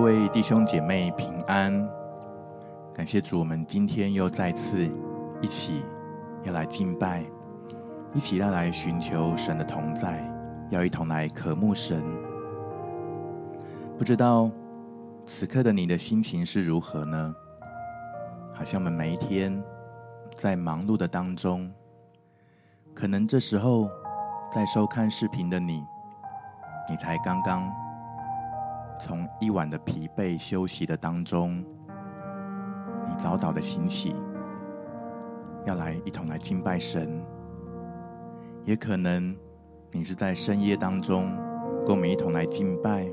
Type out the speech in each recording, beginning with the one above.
各位弟兄姐妹平安，感谢主，我们今天又再次一起要来敬拜，一起要来寻求神的同在，要一同来渴慕神。不知道此刻的你的心情是如何呢？好像我们每一天在忙碌的当中，可能这时候在收看视频的你，你才刚刚。从一晚的疲惫休息的当中，你早早的醒起，要来一同来敬拜神。也可能你是在深夜当中跟我们一同来敬拜，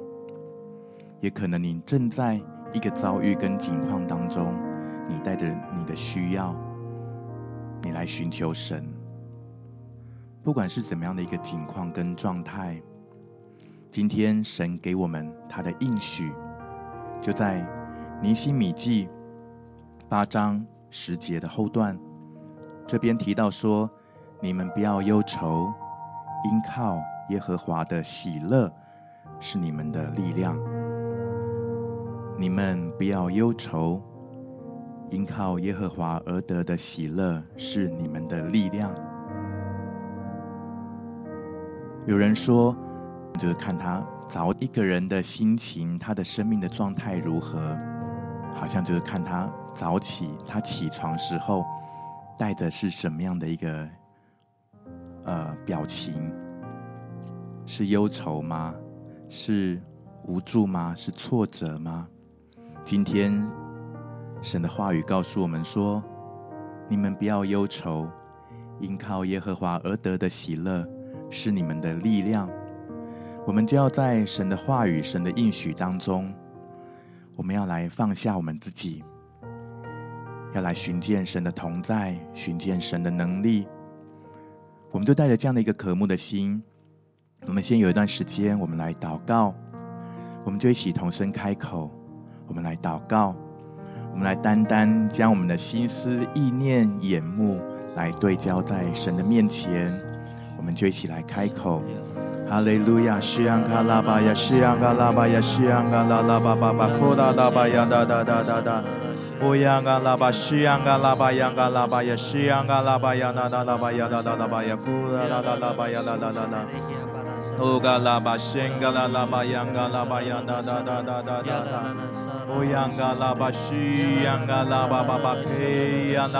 也可能你正在一个遭遇跟境况当中，你带着你的需要，你来寻求神。不管是怎么样的一个境况跟状态。今天神给我们他的应许，就在尼希米记八章十节的后段，这边提到说：“你们不要忧愁，因靠耶和华的喜乐是你们的力量。你们不要忧愁，因靠耶和华而得的喜乐是你们的力量。”有人说。就是看他早一个人的心情，他的生命的状态如何，好像就是看他早起，他起床时候带的是什么样的一个呃表情？是忧愁吗？是无助吗？是挫折吗？今天神的话语告诉我们说：你们不要忧愁，因靠耶和华而得的喜乐是你们的力量。我们就要在神的话语、神的应许当中，我们要来放下我们自己，要来寻见神的同在，寻见神的能力。我们就带着这样的一个渴慕的心，我们先有一段时间，我们来祷告，我们就一起同声开口，我们来祷告，我们来单单将我们的心思、意念、眼目来对焦在神的面前，我们就一起来开口。哈利路亚，西安卡拉巴呀，西安卡拉巴呀，西安卡拉拉巴巴巴，库达拉巴呀，哒哒哒哒哒，乌央卡拉巴，西安卡拉巴，央卡拉巴呀，西安卡拉巴呀，哒哒拉巴呀，哒哒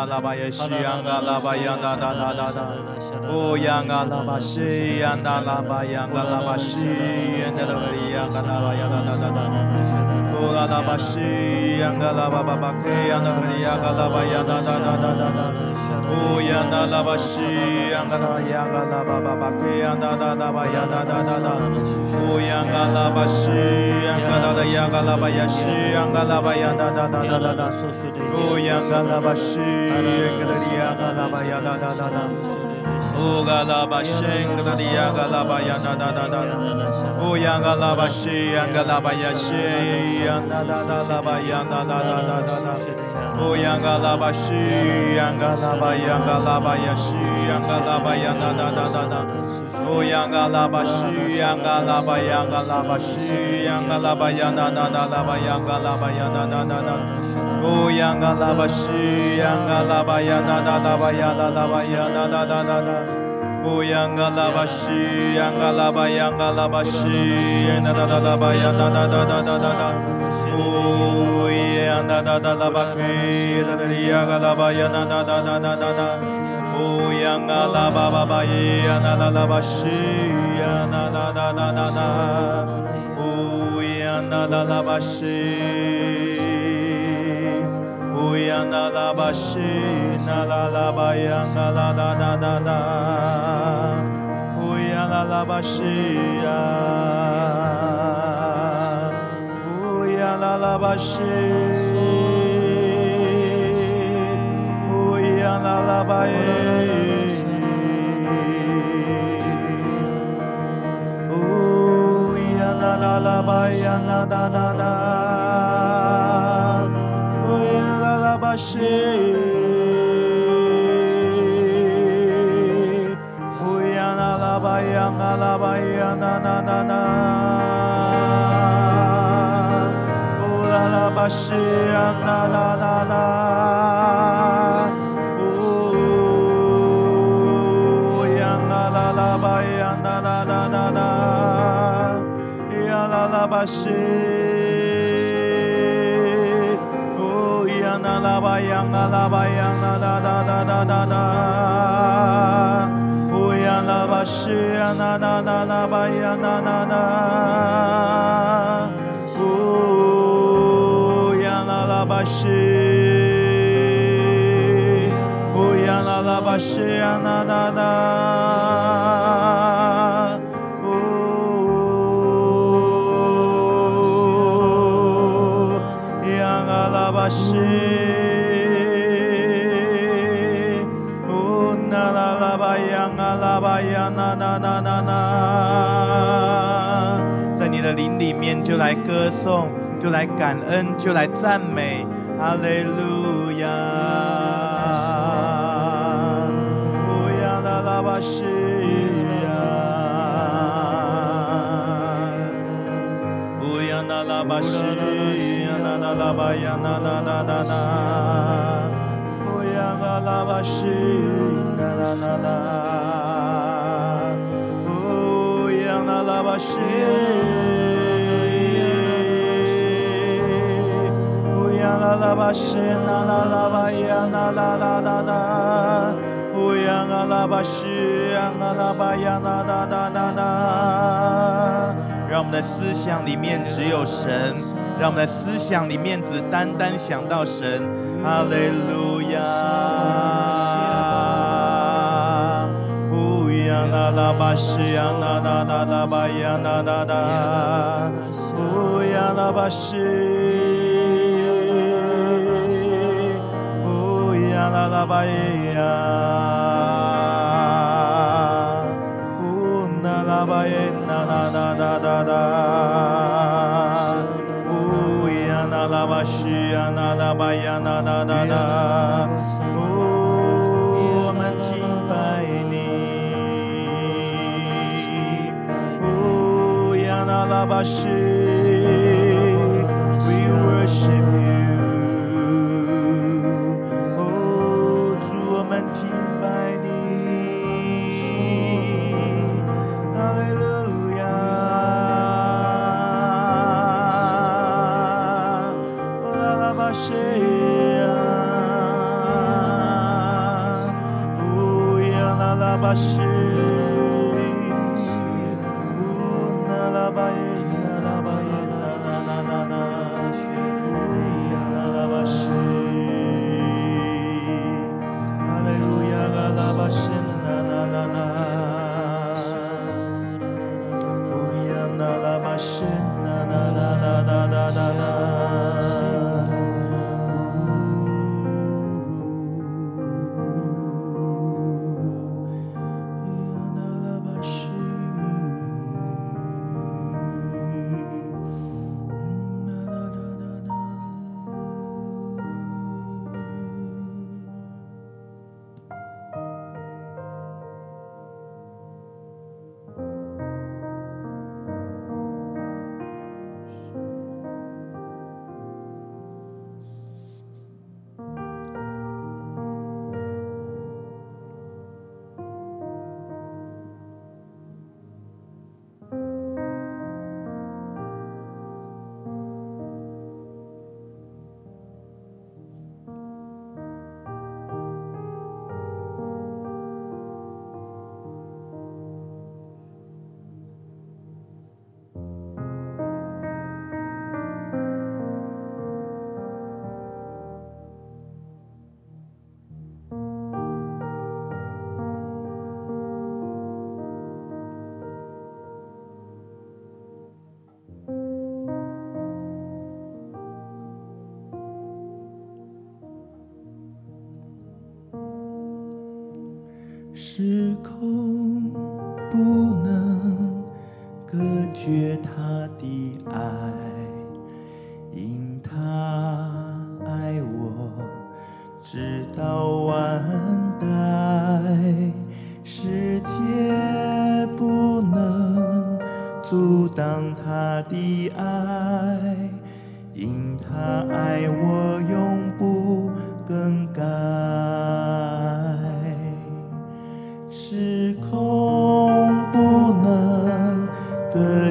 拉巴呀，库达拉拉拉巴呀，哒哒哒哒。乌嘎拉巴，西嘎拉拉巴，央嘎拉巴，央哒哒哒哒哒哒。乌央嘎拉巴，西央嘎拉巴巴巴，嘿，央嘎拉巴耶，西央嘎拉巴，央哒哒哒哒哒。乌央嘎拉巴，西央嘎拉巴，央嘎拉巴，西央嘎拉巴，央嘎拉巴，央哒哒哒哒。乌嘎拉巴，西央嘎拉巴巴巴，嘿，央嘎拉巴，央嘎拉巴，央哒哒哒哒哒。乌央嘎拉巴，西央嘎拉，央嘎拉巴巴巴，嘿，央哒哒哒哒哒。哒哒哒，乌央嘎拉巴西，央嘎拉的央嘎拉巴呀西，央嘎拉巴呀哒哒哒哒哒哒，乌央嘎拉巴西，央嘎拉的央嘎拉巴呀哒哒哒哒，乌嘎拉巴西，央嘎拉的央嘎拉巴呀哒哒哒哒，乌央嘎拉巴西，央嘎拉巴呀西，央哒哒哒拉巴呀哒哒哒哒哒，乌央嘎拉巴西，央嘎拉巴央嘎拉巴呀西，央嘎拉巴呀哒哒哒哒哒，乌央嘎拉巴。西央嘎拉巴央嘎拉巴西央嘎拉巴央哒哒哒拉巴央啦啦巴西，呜呀啦啦巴呀啦啦巴呀啦啦啦啦啦啦啦，呜呀啦巴西呀啦啦啦啦巴呀啦啦啦。巴西，乌呀面就来歌颂。就来感恩，就来赞美，哈利路亚！乌呀啦啦巴西呀，乌呀啦啦巴西呀，啦啦啦巴呀，啦啦啦啦啦，乌呀啦啦巴西，巴西，啦啦啦巴呀，啦啦啦啦啦，乌呀啦啦巴西，呀啦啦巴呀，啦啦啦啦啦。让我们的思想里面只有神，让我们的思想里面只单单想到神。哈利路亚。乌呀啦啦巴西，呀啦啦啦啦巴呀，啦啦啦。乌呀啦巴西。啦啦巴耶呀，呜啦啦巴耶，啦啦啦啦啦啦，呜呀啦啦巴西呀，啦啦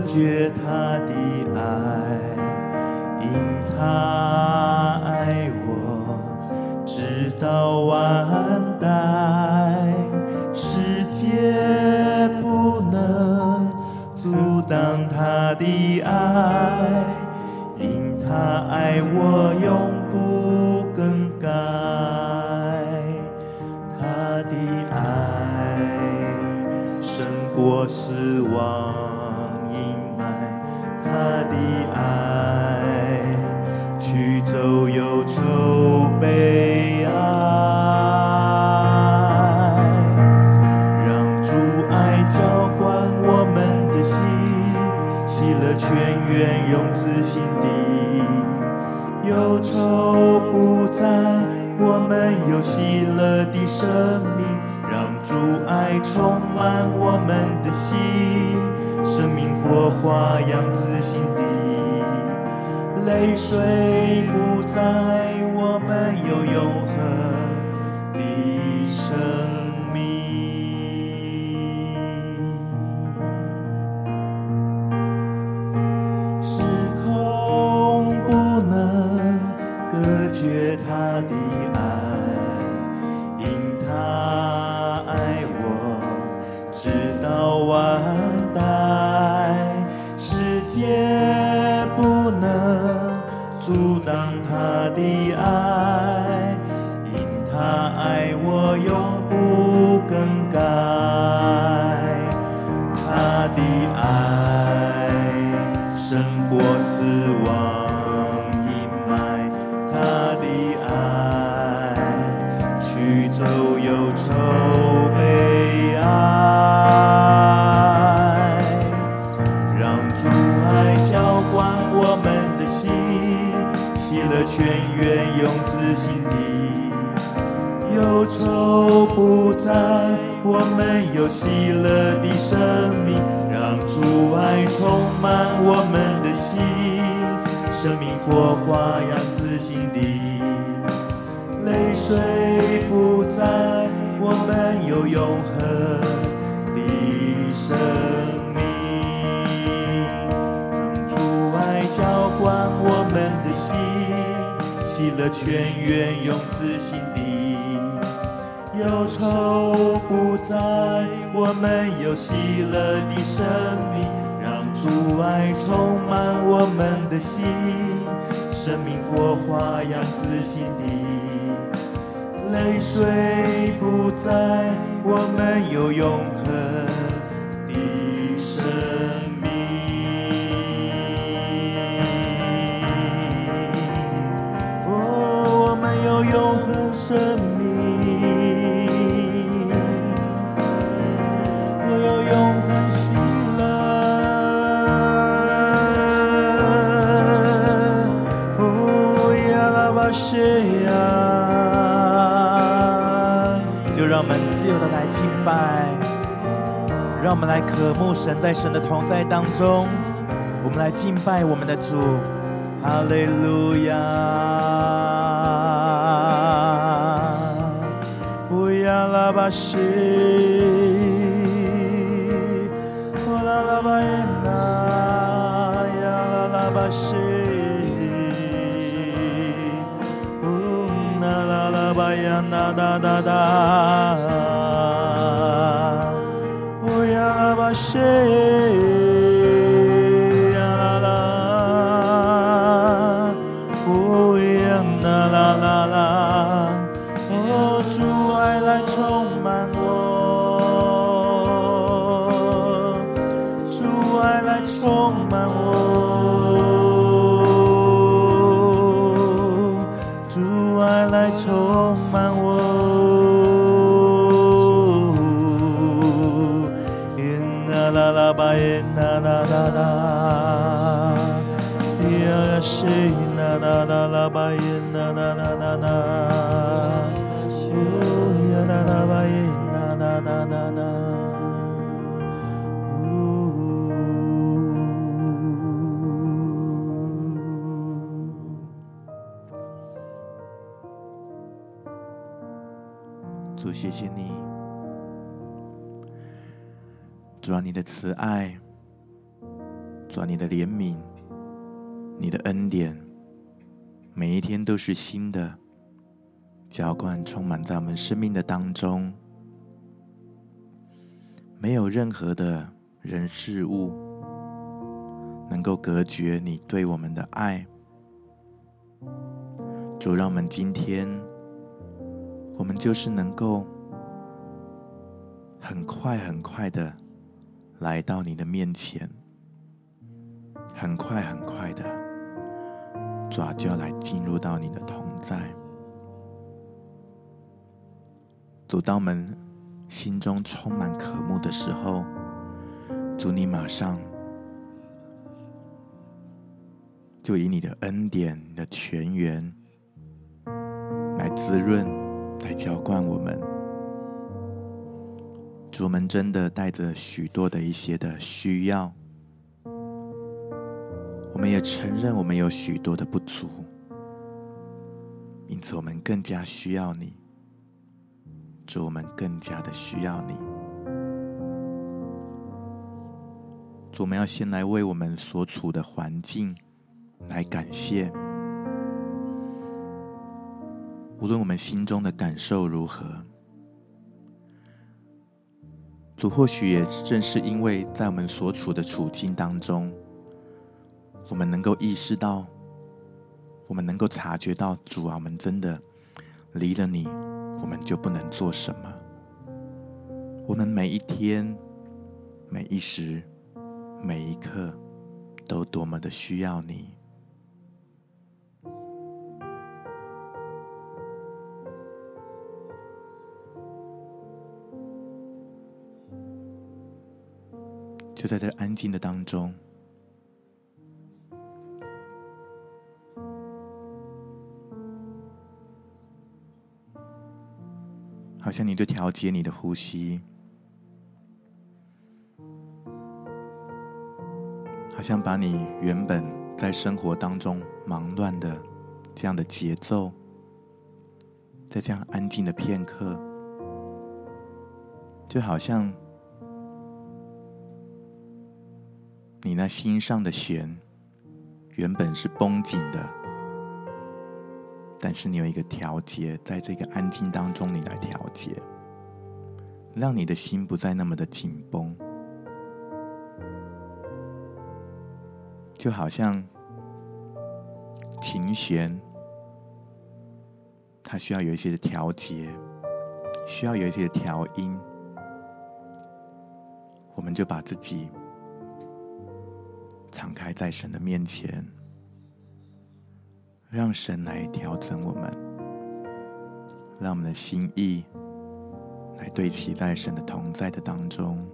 觉他的爱，因他爱我直到万代，世界不能阻挡他的爱。因他爱我永不更改，他的爱胜过死亡我死亡阴霾，他的爱驱走忧愁悲哀，让主爱浇灌我们的心，喜乐泉源涌至心底，忧愁不在，我们有喜乐的生命，让主爱充满我们。永恒的生命让主爱浇灌我们的心喜乐泉源涌自心底忧愁不在我们有喜乐的生命让主爱充满我们的心生命火花样子心底。泪水不再我们有永恒的生命。哦我们有永恒生拜，让我们来渴慕神在神的同在当中，我们来敬拜我们的主，哈利路亚。巴西，啦阿耶纳纳纳纳纳，哦耶纳纳巴耶纳纳纳纳纳，主谢谢你，主，让你的慈爱，主，让你的怜悯，你的恩典。每一天都是新的，浇灌充满在我们生命的当中，没有任何的人事物能够隔绝你对我们的爱。主，让我们今天，我们就是能够很快很快的来到你的面前，很快很快的，主就要来进入到你的同在。主，当我们心中充满渴慕的时候，主，你马上就以你的恩典、你的泉源。来滋润，来浇灌我们。主，我们真的带着许多的一些的需要，我们也承认我们有许多的不足，因此我们更加需要你。主，我们更加的需要你。主，我们要先来为我们所处的环境来感谢。无论我们心中的感受如何，主或许也正是因为在我们所处的处境当中，我们能够意识到，我们能够察觉到，主啊，我们真的离了你，我们就不能做什么。我们每一天、每一时、每一刻，都多么的需要你。就在这安静的当中，好像你在调节你的呼吸，好像把你原本在生活当中忙乱的这样的节奏，在这样安静的片刻，就好像。你那心上的弦，原本是绷紧的，但是你有一个调节，在这个安静当中，你来调节，让你的心不再那么的紧绷，就好像琴弦，它需要有一些的调节，需要有一些的调音，我们就把自己。敞开在神的面前，让神来调整我们，让我们的心意来对齐在神的同在的当中。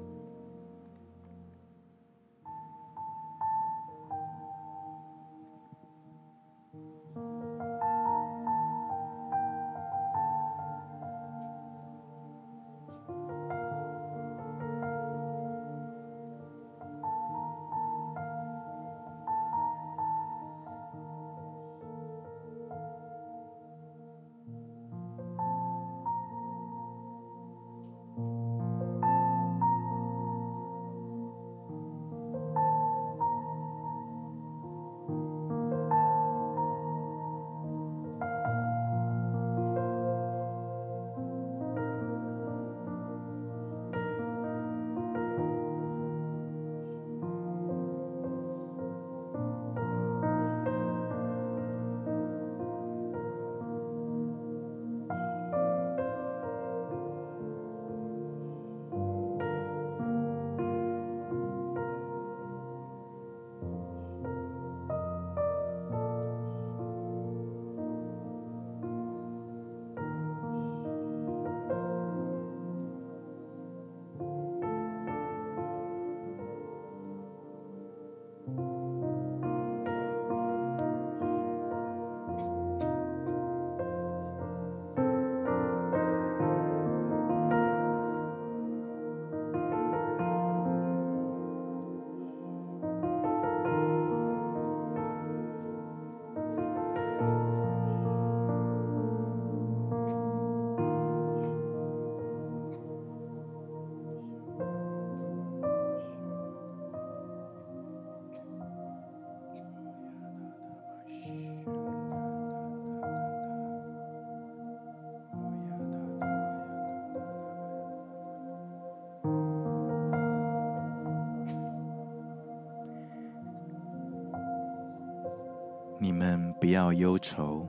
不要忧愁，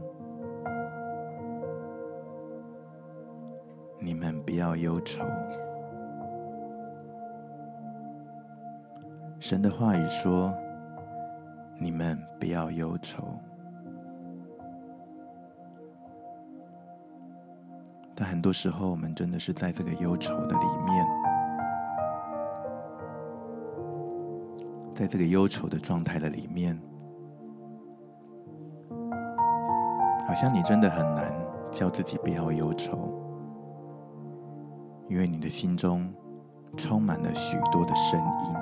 你们不要忧愁。神的话语说：“你们不要忧愁。”但很多时候，我们真的是在这个忧愁的里面，在这个忧愁的状态的里面，好像你真的很难叫自己不要忧愁，因为你的心中充满了许多的声音。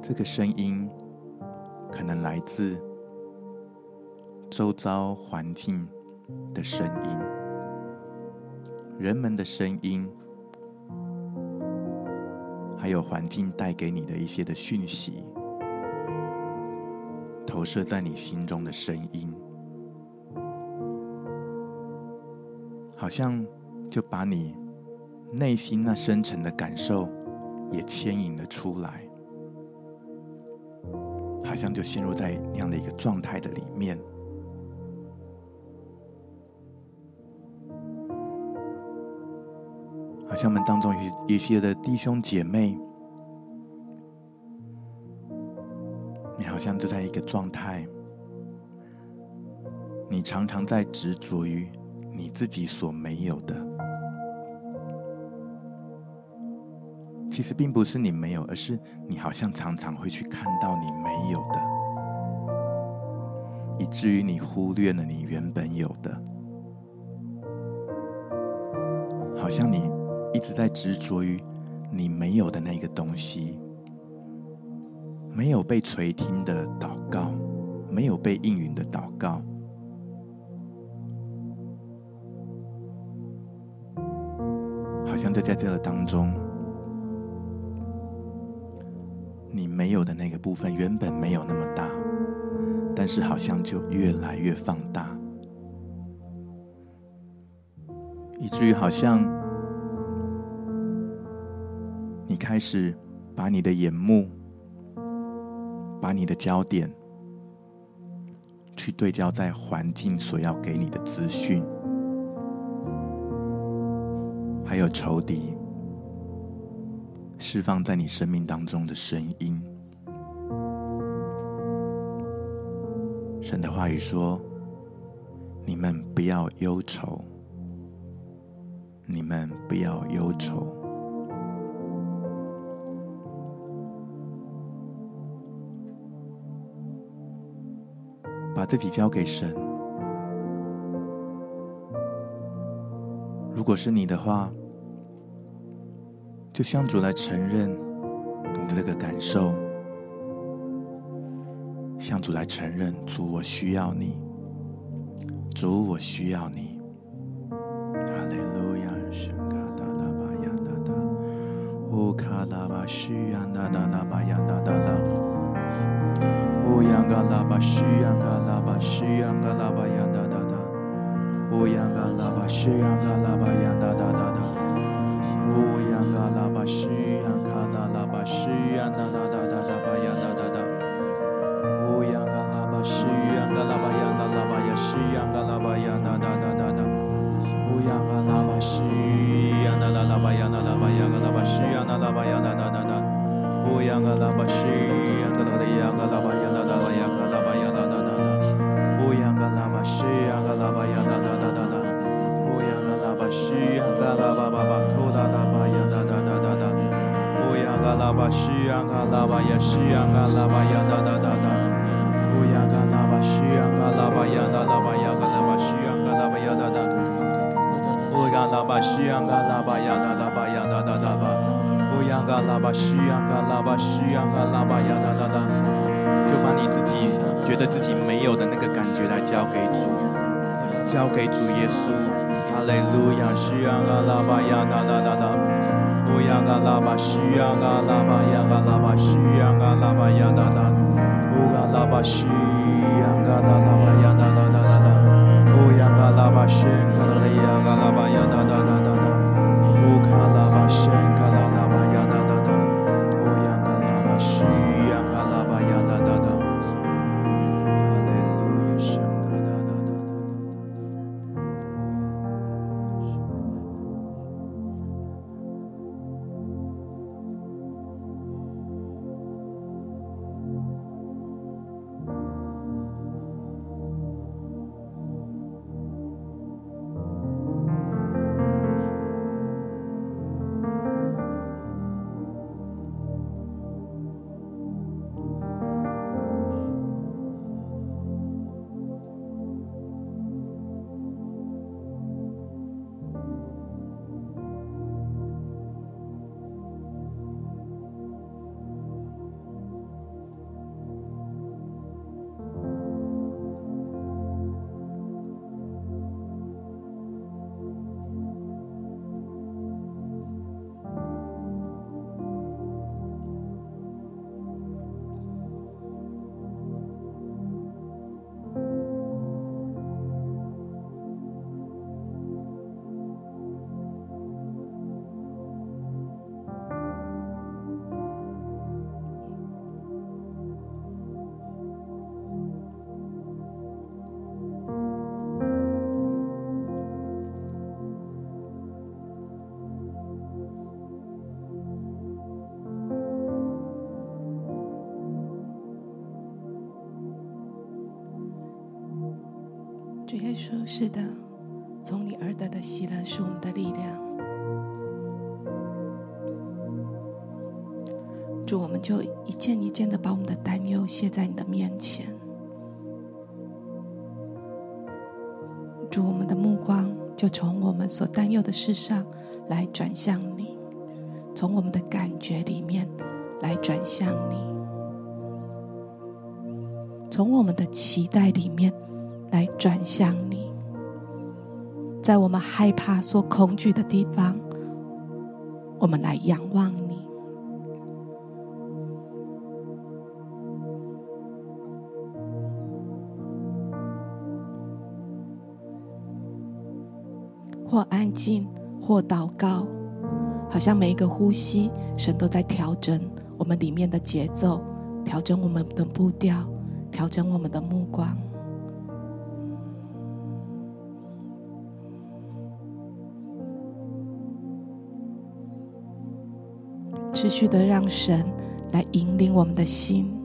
这个声音可能来自周遭环境。的声音，人们的声音，还有环境带给你的一些的讯息，投射在你心中的声音，好像就把你内心那深沉的感受也牵引了出来，好像就陷入在那样的一个状态的里面。好像我们当中有一些的弟兄姐妹，像就在一个状态，你常常在执着于你自己所没有的。其实并不是你没有，而是你好像常常会去看到你没有的，以至于你忽略了你原本有的，好像你。一直在执着于你没有的那个东西，没有被垂听的祷告，没有被应允的祷告，好像就在这个当中，你没有的那个部分原本没有那么大，但是好像就越来越放大，以至于好像。你开始把你的眼目、把你的焦点，去对焦在环境所要给你的资讯，还有仇敌释放在你生命当中的声音。神的话语说：“你们不要忧愁，你们不要忧愁。”自己交给神。如果是你的话，就向主来承认你的这个感受，向主来承认，主，我需要你，主，我需要你。哈利路亚，圣卡达拉巴亚达达，乌卡拉巴西亚达达拉巴亚达达达。乌央嘎拉巴西央嘎拉巴西央嘎拉巴央哒哒哒，乌央嘎拉巴西央嘎拉巴央哒哒哒哒，乌央嘎拉巴西央嘎拉巴西央哒哒哒哒哒巴央哒哒哒，乌央嘎拉巴西央嘎拉巴央哒拉巴呀西央嘎拉巴央哒哒哒哒哒，乌央嘎拉巴西央哒拉拉巴央哒拉巴央嘎拉巴西央哒拉巴央哒哒哒哒。乌央嘎拉巴西央嘎拉的拉巴巴巴库达达巴央哒哒哒哒哒，乌央嘎拉巴西央嘎拉巴呀西央嘎拉巴央哒哒哒哒，乌央嘎拉巴西央嘎拉巴央哒哒巴央嘎拉巴西央嘎拉巴央哒哒，乌央嘎拉巴西央嘎拉巴央哒哒巴央哒哒哒巴。乌央嘎拉巴西央嘎拉巴西央嘎拉巴呀哒哒哒，就把你自己觉得自己没有的那个感觉来交给主，交给主耶稣。哈利路亚，西央嘎拉巴呀哒哒哒哒，乌央嘎拉巴西央嘎拉巴是的，从你而得的喜乐是我们的力量。主，我们就一件一件的把我们的担忧卸在你的面前。主，我们的目光就从我们所担忧的事上来转向你，从我们的感觉里面来转向你，从我们的期待里面来转向你，在我们害怕、所恐惧的地方，我们来仰望你。或安静，或祷告，好像每一个呼吸，神都在调整我们里面的节奏，调整我们的步调，调整我们的目光，持续的让神来引领我们的心。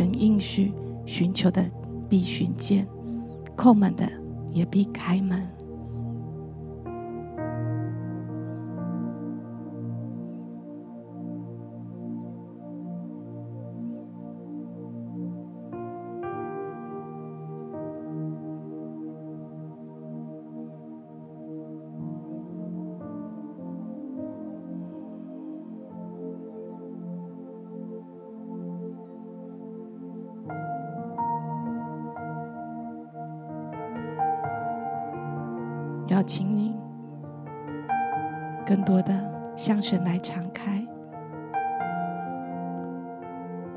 神应许，寻求的必寻见，叩门的也必开门。更多的向神来敞开，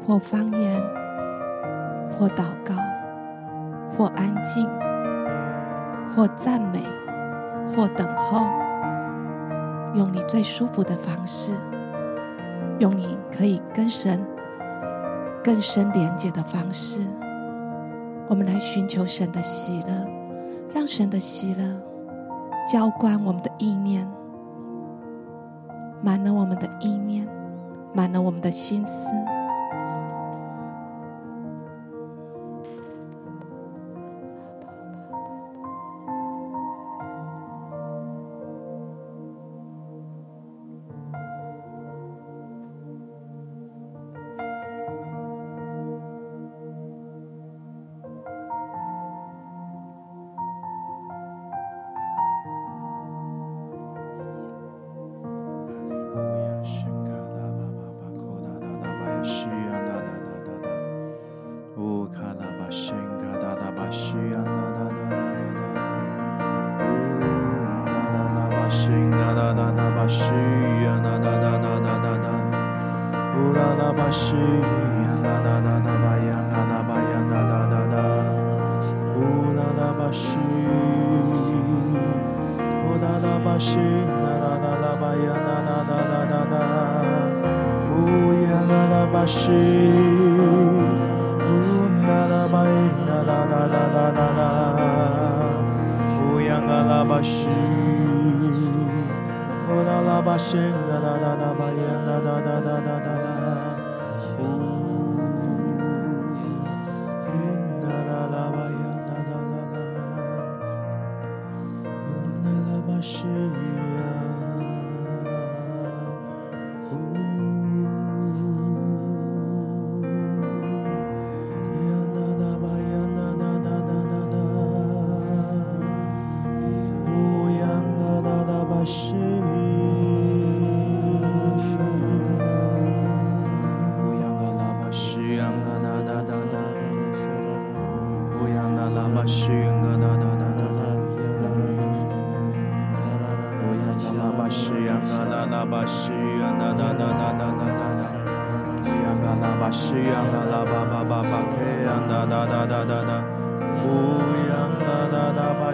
或方言，或祷告，或安静，或赞美，或等候，用你最舒服的方式，用你可以跟神更深连接的方式，我们来寻求神的喜乐，让神的喜乐。浇灌我们的意念，满了我们的意念，满了我们的心思。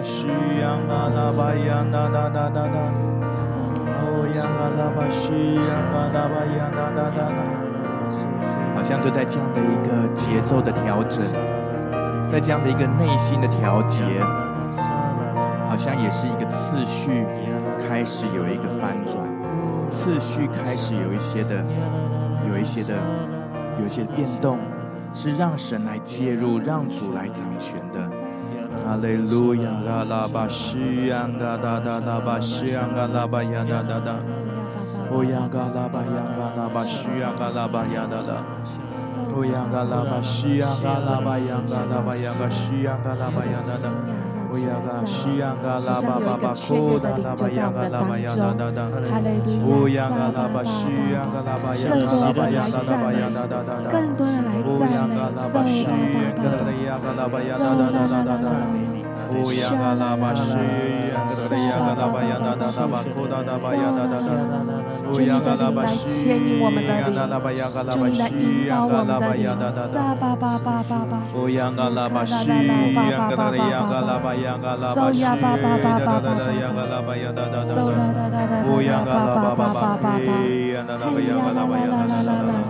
西呀嘎拉巴呀哒哒哒哒哒，哦呀嘎拉巴西呀嘎拉巴呀哒，好像就在这样的一个节奏的调整，在这样的一个内心的调节，好像也是一个次序开始有一个翻转。次序开始有一些的，有一些的，有一些变动，是让神来介入，让主来掌权。哈利路亚，嘎拉巴西呀，嘎哒哒哒巴西呀，嘎拉巴呀哒哒哒。哦呀，嘎拉巴呀，嘎拉巴西亚，嘎拉巴呀哒哒。哦呀，嘎拉巴西亚，嘎拉巴呀，嘎拉巴呀，嘎西亚，嘎拉巴呀哒哒。好像有一个雀跃的灵就在我们的当中，哈利路亚，撒巴巴巴巴巴巴，更多的来，更多的来赞美，撒巴巴巴，撒巴巴乌央拉巴西，乌央拉巴呀那那巴，乌央拉巴西，乌央拉巴呀嘎拉巴，乌央拉巴西，乌央拉巴呀嘎拉巴，乌央拉巴西，乌央拉巴呀嘎拉巴，乌央拉巴西，乌央拉巴呀嘎拉巴，乌央拉巴西，乌央拉巴呀嘎拉巴，乌央拉巴西，乌央拉巴呀嘎拉巴，乌拉巴西，乌央拉巴呀嘎拉巴，乌拉巴西，乌央拉巴呀嘎拉巴，乌拉巴西，乌央拉巴呀嘎拉巴，乌拉巴西，乌央拉巴呀嘎拉巴，乌拉巴西，乌央拉巴呀嘎拉巴，乌拉巴西，乌央拉巴呀，乌拉巴西，乌央拉巴呀，乌拉巴西，乌央拉巴呀，乌拉巴西，乌央拉巴呀，乌拉巴西，乌央拉巴呀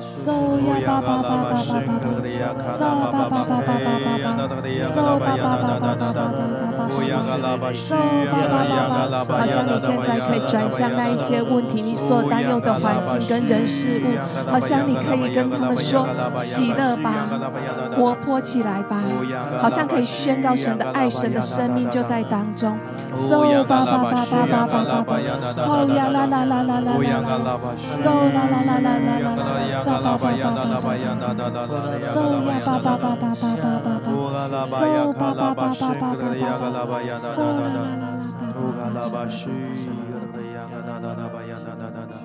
唢呀巴巴巴巴巴巴巴，撒巴巴巴巴巴巴巴，唢巴巴巴巴巴巴巴。唢巴巴巴巴巴，好像你现在可以转向那一些问题，你所担忧的环境跟人事物，好像你可以跟他们说：喜乐吧，活泼起来吧，好像可以宣告神的爱，神的生命就在当中。唢巴巴巴巴巴巴巴巴，唢呀啦啦啦啦啦啦，唢啦啦啦啦啦啦，撒巴巴巴巴巴，唢呀巴巴巴巴巴巴巴巴，唢巴巴巴巴巴巴巴。唢啦啦啦啦啦啦啦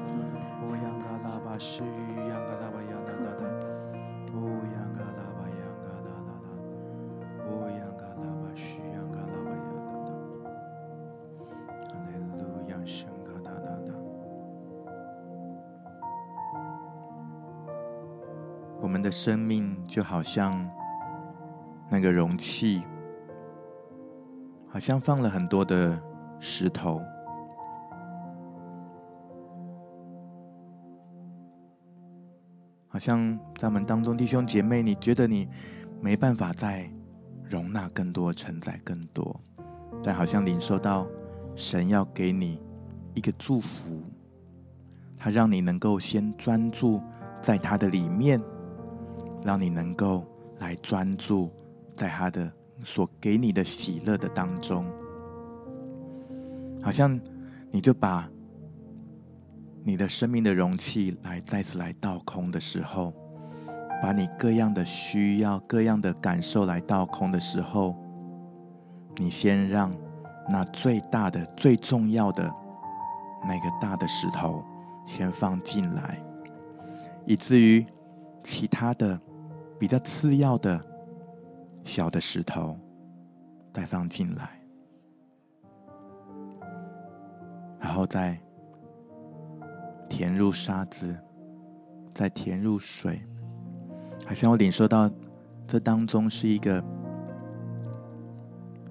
我们的生命就好像那个容器，好像放了很多的石头，好像咱们当中弟兄姐妹，你觉得你没办法再容纳更多、承载更多，但好像领受到神要给你一个祝福，他让你能够先专注在他的里面。让你能够来专注在他的所给你的喜乐的当中，好像你就把你的生命的容器来再次来倒空的时候，把你各样的需要、各样的感受来倒空的时候，你先让那最大的、最重要的那个大的石头先放进来，以至于其他的。比较次要的小的石头，再放进来，然后再填入沙子，再填入水，好像我领受到这当中是一个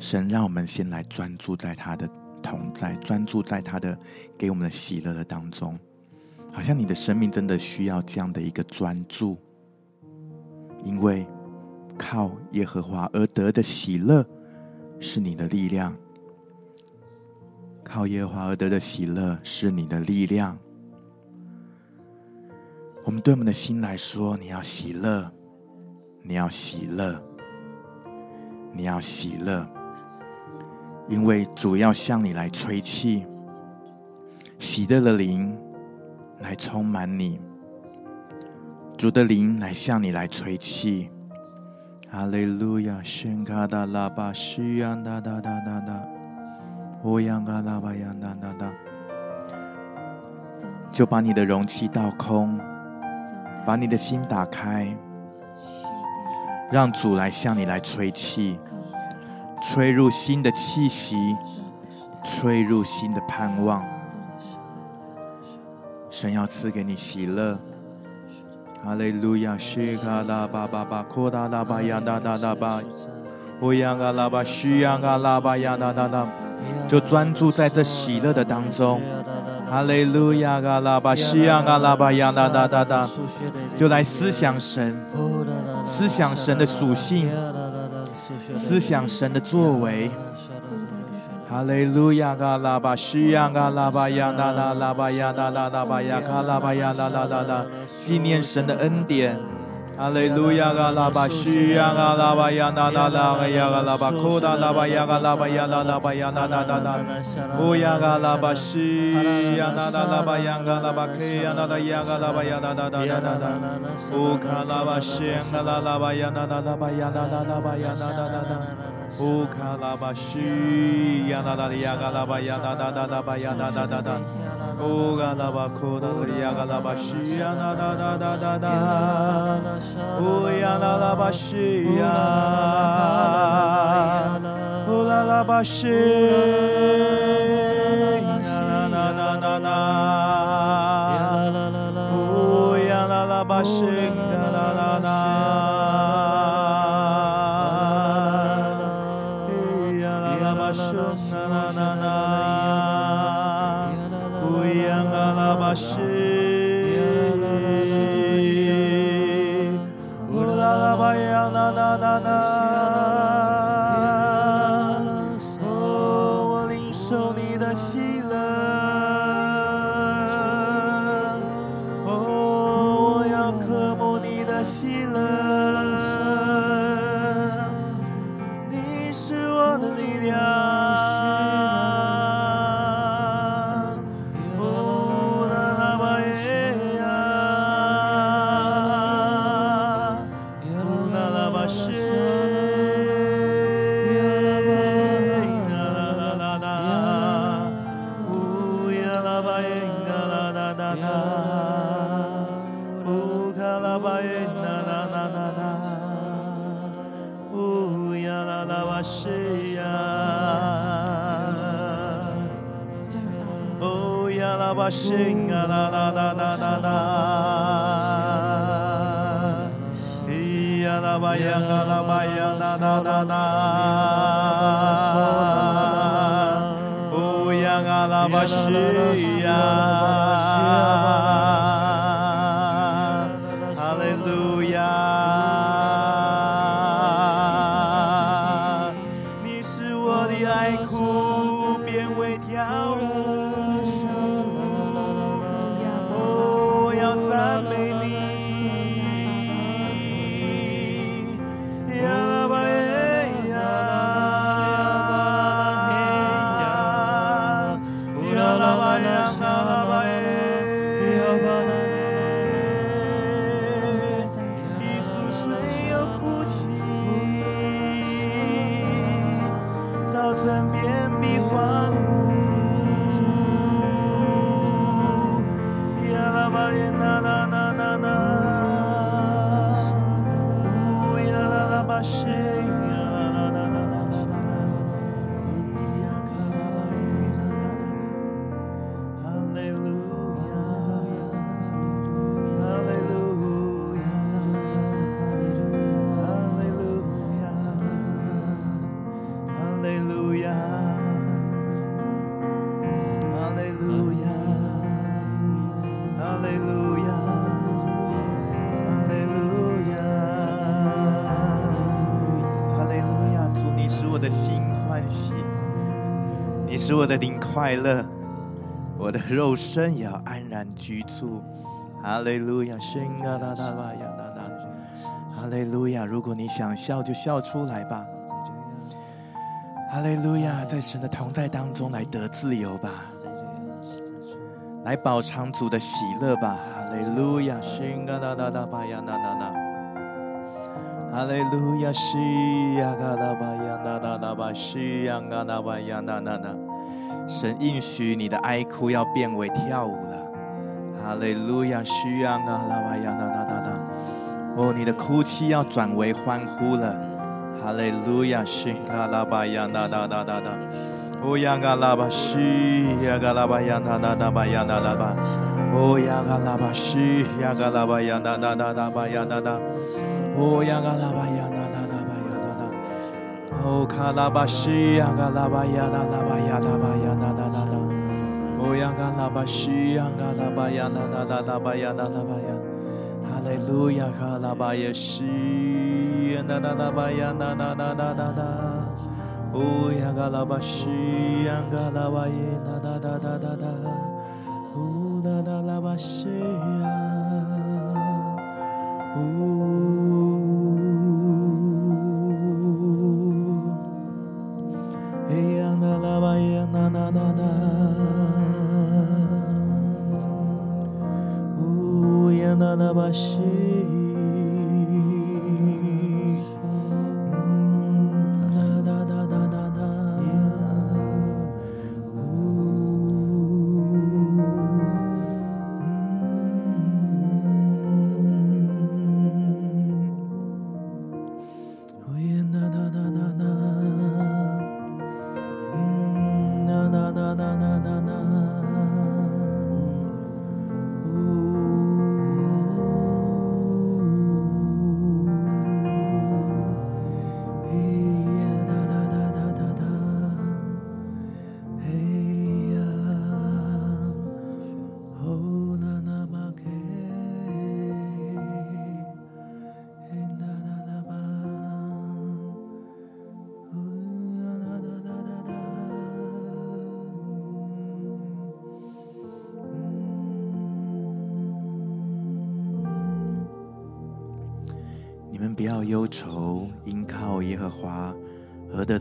神让我们先来专注在他的同在，专注在他的给我们的喜乐的当中，好像你的生命真的需要这样的一个专注。因为靠耶和华而得的喜乐是你的力量，靠耶和华而得的喜乐是你的力量。我们对我们的心来说，你要喜乐，你要喜乐，你要喜乐，因为主要向你来吹气，喜乐的灵来充满你。主的灵来向你来吹气，哈利路亚！宣卡达拉巴西呀哒哒哒哒哒，乌央嘎拉巴呀哒哒哒，就把你的容器倒空，把你的心打开，让主来向你来吹气，吹入新的气息，吹入新的盼望。神要赐给你喜乐。哈利路亚，西卡拉巴巴巴，库达拉巴亚达达达巴，乌央嘎拉巴，西央嘎拉巴亚达达达，就专注在这喜乐的当中。哈利路亚，嘎拉巴，西央嘎拉巴亚达达达达，就来思想神，思想神的属性，思想神的作为。哈利路亚，嘎拉巴，西央嘎拉巴亚达达拉巴亚达达拉巴亚卡拉巴亚啦啦啦啦，纪念神的恩典。哈利路亚，嘎拉巴，西央嘎拉巴亚达达拉巴亚嘎拉巴库达拉巴亚嘎拉巴亚达拉巴亚达达达达，乌亚嘎拉巴西亚达达拉巴亚嘎拉巴克亚达达亚嘎拉巴亚达达达达达，乌卡拉巴西亚嘎拉拉巴呀啦啦啦巴呀啦啦啦啦巴呀啦啦啦啦，乌嘎啦巴库达的呀嘎啦巴西呀啦啦啦啦啦啦，乌呀啦啦巴西呀，乌啦啦巴西呀啦啦啦啦，乌呀啦啦 rushing 使我的灵快乐，我的肉身也要安然居住。哈利路亚，圣啊哒哒吧呀哒哒。哈利路亚，如果你想笑就笑出来吧。哈利路亚，在神的同在当中来得自由吧，来饱尝主的喜乐吧。哈利路亚，圣啊哒哒哒吧呀哒哒哒。哈利路亚，西呀嘎哒吧呀哒哒哒吧，西呀嘎哒吧呀哒哒哒。神应许你的哀哭要变为跳舞了，哈利路亚！需要啊，拉巴呀，哒哒哒哒，哦，你的哭泣要转为欢呼了。哈利路亚，西卡拉巴呀哒哒哒哒哒。哦呀嘎拉巴西呀嘎拉巴呀哒哒哒巴呀哒哒哒。哦呀嘎拉巴西呀嘎拉巴呀哒哒哒哒巴呀哒哒。哦呀嘎拉巴呀哒哒哒巴呀哒哒。哦卡拉巴西呀嘎拉巴呀哒哒巴呀哒巴呀哒哒哒哒。哦呀嘎拉巴西呀嘎拉巴呀哒哒哒哒巴呀哒哒巴呀。哈利路亚，嘎拉巴耶西，哒哒哒巴呀哒哒哒哒哒哒。哦呀，卡拉巴西，亚嘎拉巴耶哒哒哒哒哒哒。哦哒哒拉巴西呀，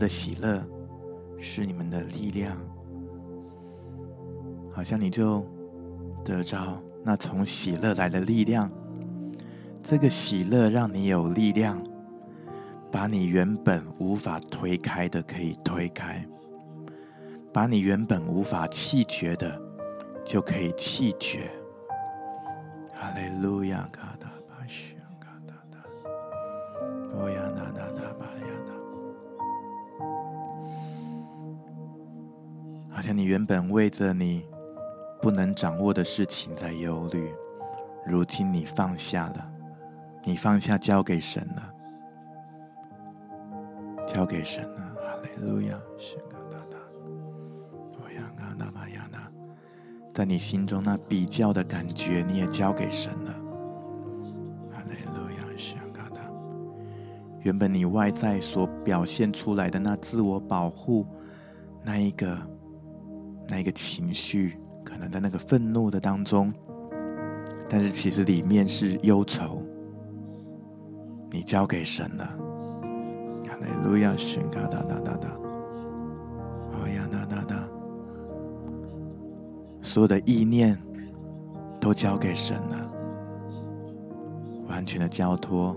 的喜乐是你们的力量。好像你就得着那从喜乐来的力量，这个喜乐让你有力量，把你原本无法推开的可以推开，把你原本无法弃绝的就可以弃绝。哈利路亚。哦你原本为着你不能掌握的事情在忧虑，如今你放下了，你放下交给神了，交给神了，哈利路亚，是啊，那那，哦呀，那那巴呀那，在你心中那比较的感觉，你也交给神了。原本你外在所表现出来的那自我保护，那一个，那一个情绪，可能在那个愤怒的当中，但是其实里面是忧愁。你交给神了，哈利路亚，宣告哒哒哒哒，哦呀哒哒哒，所有的意念都交给神了，完全的交托。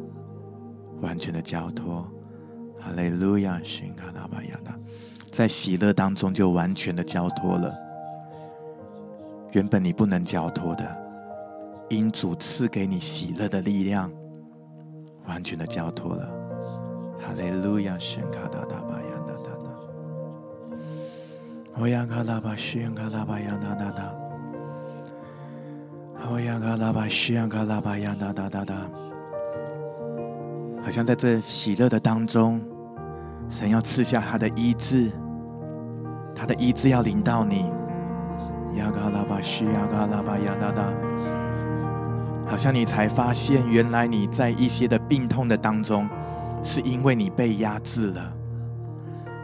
完全的交托，哈利路亚，信卡拉巴亚达，在喜乐当中就完全的交托了。原本你不能交托的，因主赐给你喜乐的力量，完全的交托了。哈利路亚，信卡达达巴亚达达达，欧亚卡拉巴信卡拉巴亚达达达，欧亚卡拉巴信卡拉巴亚达达达达。好像在这喜乐的当中，神要赐下他的医治，他的医治要临到你。亚嘎拉巴西亚嘎拉巴亚达达，好像你才发现，原来你在一些的病痛的当中，是因为你被压制了。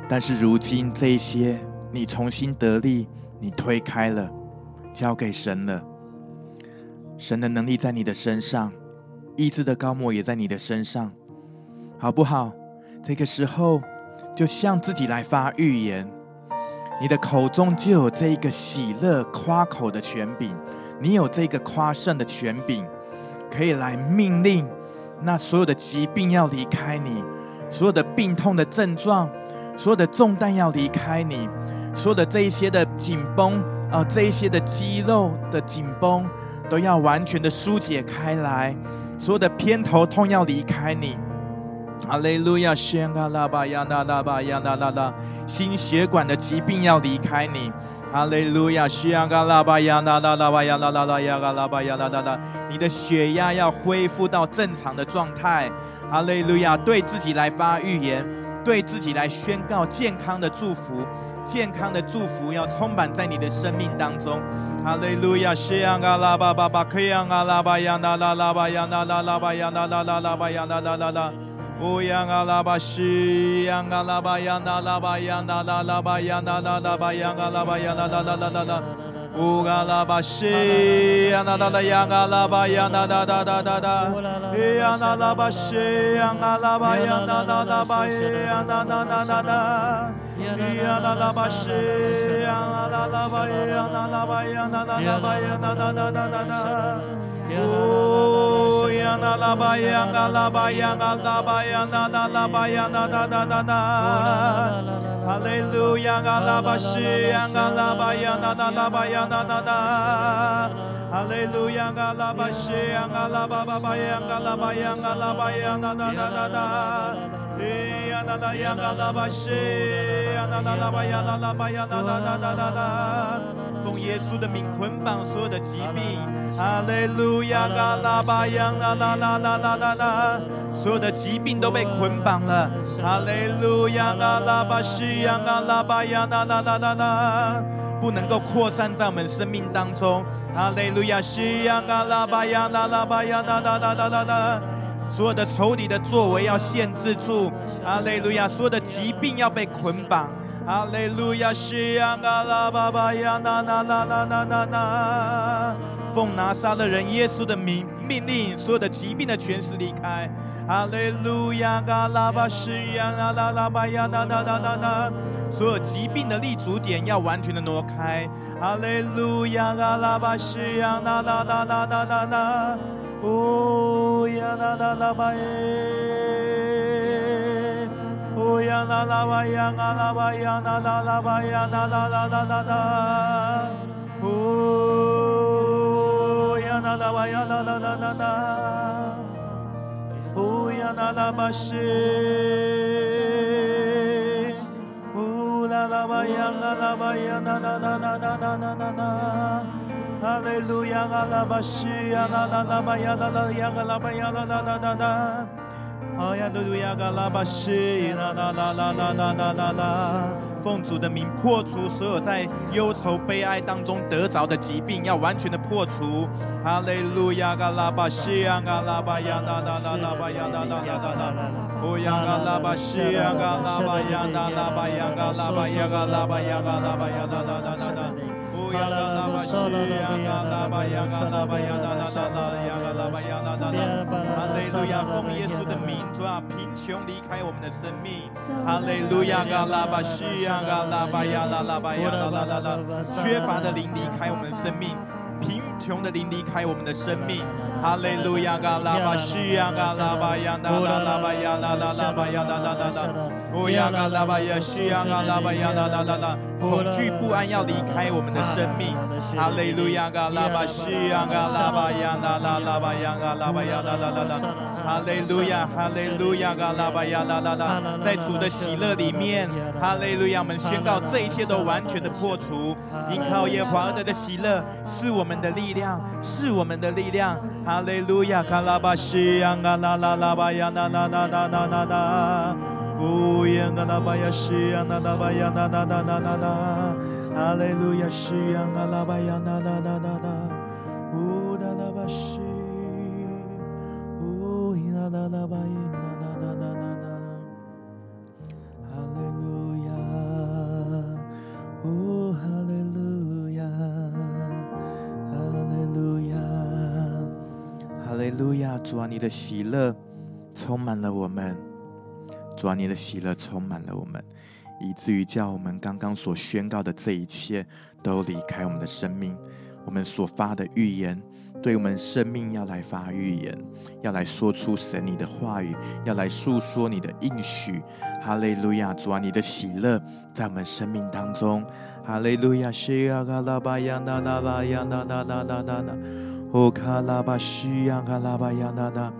但是如今这一些，你重新得力，你推开了，交给神了。神的能力在你的身上，医治的膏抹也在你的身上。好不好？这个时候，就向自己来发预言，你的口中就有这一个喜乐夸口的权柄，你有这个夸胜的权柄，可以来命令那所有的疾病要离开你，所有的病痛的症状，所有的重担要离开你，所有的这一些的紧绷啊、这一些的肌肉的紧绷都要完全的疏解开来。所有的偏头痛要离开你。哈利路亚，宣告拉巴亚那拉巴亚那拉拉，心血管的疾病要离开你。哈利路亚，宣告拉巴亚那拉拉巴亚那拉拉亚拉拉巴亚那拉拉，你的血压要恢复到正常的状态。哈利路亚，对自己来发预言，对自己来宣告健康的祝福，健康的祝福要充满在你的生命当中。哈利路亚，宣告拉巴巴巴，可以让拉巴亚那拉拉巴亚那拉拉巴亚那拉拉拉巴亚那拉拉拉。Uyanga labashi, yanga labayana labayana la labayana la labayanga labayana la la la la la. Uga labashi, yana la la yanga labayana da da da da da. Yana labashi, yanga labayana la labayana da da da da. Yana labashi, yana la labayana labayana la labayana da da da da da. Oh. 呀那拉巴呀那拉巴呀那拉巴呀那那拉巴呀那那那那那，哈利路亚啊拉巴西呀啊拉巴呀那那拉巴呀那那那，哈利路亚啊拉巴西呀啊拉巴巴巴呀啊拉巴呀啊拉巴呀那那那那那，呀那那呀啊拉巴西呀那那拉巴呀那拉巴呀那那那那那那。奉耶稣的名捆绑所有的疾病，哈利路亚，嘎拉巴呀，啦啦啦啦啦啦啦，所有的疾病都被捆绑了，哈利路亚，嘎拉巴西呀，嘎拉巴呀，啦啦啦啦啦，不能够扩散在我们生命当中，哈利路亚，西呀，嘎拉巴呀，啦啦巴呀，啦啦啦啦啦啦，所有的仇敌的作为要限制住，哈利路亚，所有的疾病要被捆绑。哈利路亚，西呀，嘎拉巴巴呀，那那那那那那那，奉拿撒勒人耶稣的名命令，所有的疾病的权势离开。哈利路亚，嘎拉巴西呀，啦啦啦巴呀，那那那那那，所有疾病的立足点要完全的挪开。哈利路亚，嘎拉巴西呀，啦啦啦啦啦啦啦，哦呀，啦啦啦巴耶。哦呀啦啦吧呀啦啦吧呀啦啦啦吧呀啦啦啦啦啦啦，哦呀啦啦吧呀啦啦啦啦啦，哦呀啦啦吧西，哦啦啦吧呀啦啦吧呀啦啦啦啦啦啦啦啦，哈利路亚啊啦吧西呀啦啦啦吧呀啦啦呀啦啦吧呀啦啦啦啦啦。哈呀，路亚嘎拉巴西，啦啦啦啦啦啦啦啦啦！奉主的名破除所有在忧愁悲哀当中得着的疾病，要完全的破除。哈利路亚嘎拉巴西呀嘎拉巴呀啦啦啦啦巴呀啦啦啦啦啦！哦呀嘎拉巴西呀嘎拉巴呀啦啦巴呀嘎拉巴呀嘎拉巴呀嘎拉巴呀啦啦啦啦啦！哈利路亚！奉耶稣的名，主啊，贫穷离开我们的生命。哈利路亚！嘎拉巴西呀，嘎拉巴呀，啦啦巴呀，啦啦啦啦！缺乏的灵离开我们的生命，贫穷的灵离开我们的生命。哈利路亚，嘎拉巴西呀，嘎拉巴呀，啦啦啦巴呀，啦啦啦巴呀，啦啦啦啦，哦呀，嘎拉巴呀，西呀，嘎拉巴呀，啦啦啦啦，恐惧不安要离开我们的生命，哈利路亚，嘎拉巴西呀，嘎拉巴呀，啦啦啦巴呀，嘎拉巴呀，啦啦啦啦，哈利路亚，哈利路亚，嘎拉巴呀，啦啦啦，在主的喜乐里面，哈利路亚，我们宣告这一切都完全的破除，依靠耶和华的喜乐是。我们的力量是我们的力量，哈利路亚，卡拉巴西，呀啦啦啦啦巴呀，啦啦啦啦啦啦啦，呜呀，啊啦巴呀西，啊啦巴呀，啦啦啦啦啦啦啦，哈利路亚西呀，啊啦巴呀，啦啦啦啦啦，呜啦啦巴西，呜啦啦啦巴伊。路亚，主啊，你的喜乐充满了我们，主啊，你的喜乐充满了我们，以至于叫我们刚刚所宣告的这一切都离开我们的生命。我们所发的预言，对我们生命要来发预言，要来说出神你的话语，要来诉说你的应许。哈利路亚，主啊，你的喜乐在我们生命当中。哈利路亚，西亚嘎拉巴呀，那那拉呀，那那那那那那。哦卡拉巴西呀卡拉巴呀啦啦，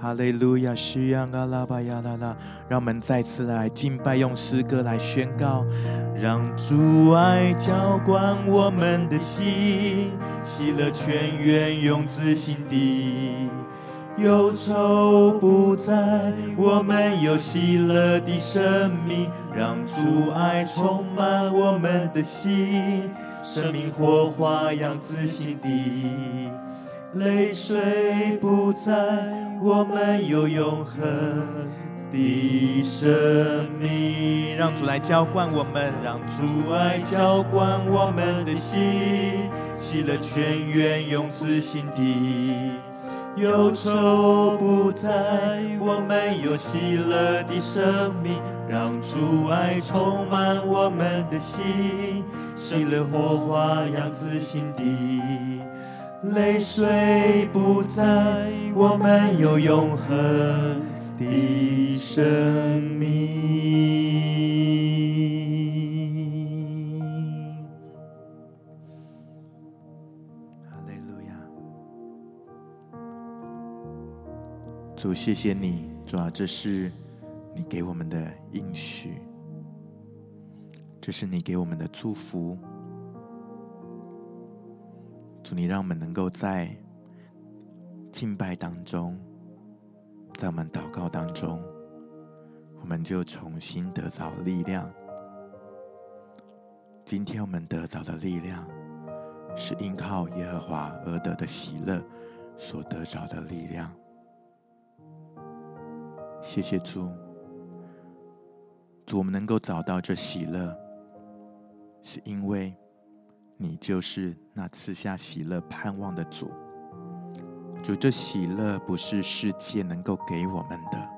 哈利路亚西呀卡拉巴呀啦啦，让我们再次来敬拜，用诗歌来宣告，让主爱浇灌我们的心，喜乐泉源涌自心底。忧愁不在，我们有喜乐的生命，让主爱充满我们的心，生命火花扬自心底。泪水不再，我们有永恒的生命。让主来浇灌我们，让主爱浇灌我们的心，喜乐泉源涌自心底。忧愁不再，我们有喜乐的生命，让主爱充满我们的心，喜乐火花扬自心底。泪水不再，我们有永恒的生命。主，谢谢你，主啊，这是你给我们的应许，这是你给我们的祝福。主，你让我们能够在敬拜当中，在我们祷告当中，我们就重新得着力量。今天我们得着的力量，是因靠耶和华而得的喜乐所得着的力量。谢谢主，主，我们能够找到这喜乐，是因为你就是那赐下喜乐盼望的主。主，这喜乐不是世界能够给我们的，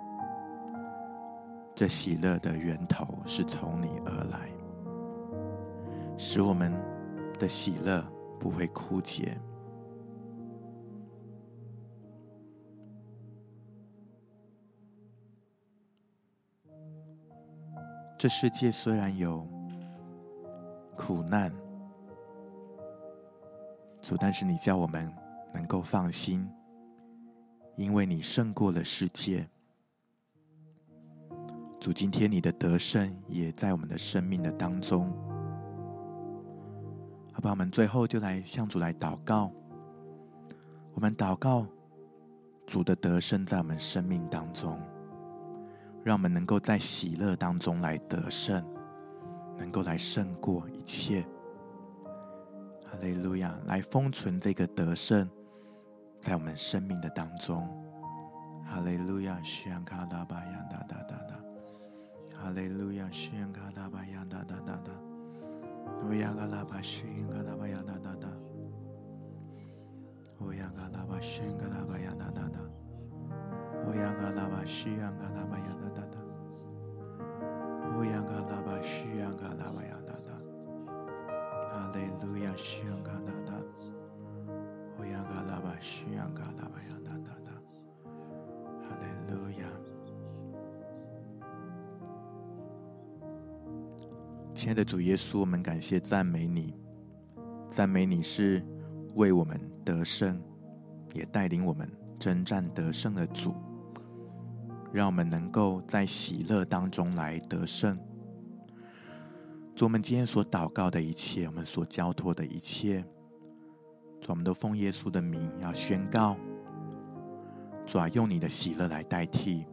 这喜乐的源头是从你而来，使我们的喜乐不会枯竭。这世界虽然有苦难，主，但是你叫我们能够放心，因为你胜过了世界。主，今天你的得胜也在我们的生命的当中。好吧，我们最后就来向主来祷告。我们祷告，主的得胜在我们生命当中。让我们能够在喜乐当中来得胜，能够来胜过一切。哈利路亚！来封存这个得胜在我们生命的当中。哈利路亚！西安卡达巴亚达达达达。哈利路亚！西安卡达巴亚达达达达。欧亚嘎拉巴西安卡达巴亚达达达。欧亚嘎拉巴西安卡达巴亚达达达。欧亚嘎拉巴西安卡达巴亚。乌央嘎拉巴西央嘎拉巴呀哒哒，哈利路亚西央嘎哒哒，乌央嘎拉巴西央嘎拉巴呀哒哒哒，哈利路亚。亲爱的主耶稣，我们感谢赞美你，赞美你是为我们得胜，也带领我们征战得胜的主。让我们能够在喜乐当中来得胜。主，我们今天所祷告的一切，我们所交托的一切，主，我们都奉耶稣的名要宣告。主啊，用你的喜乐来代替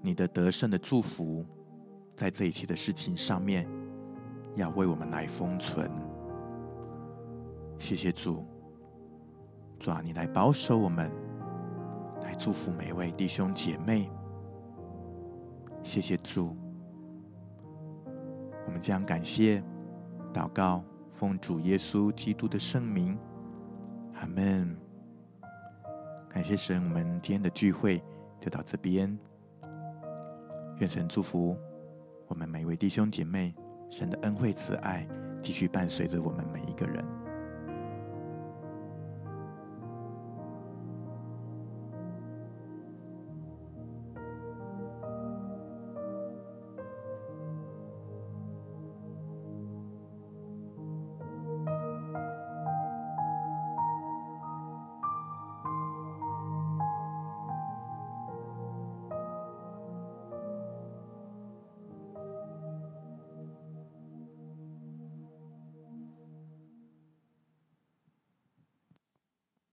你的得胜的祝福，在这一切的事情上面，要为我们来封存。谢谢主，主啊，你来保守我们。来祝福每位弟兄姐妹，谢谢主。我们将感谢祷告，奉主耶稣基督的圣名，阿门。感谢神，我们今天的聚会就到这边。愿神祝福我们每一位弟兄姐妹，神的恩惠慈爱继续伴随着我们每一个人。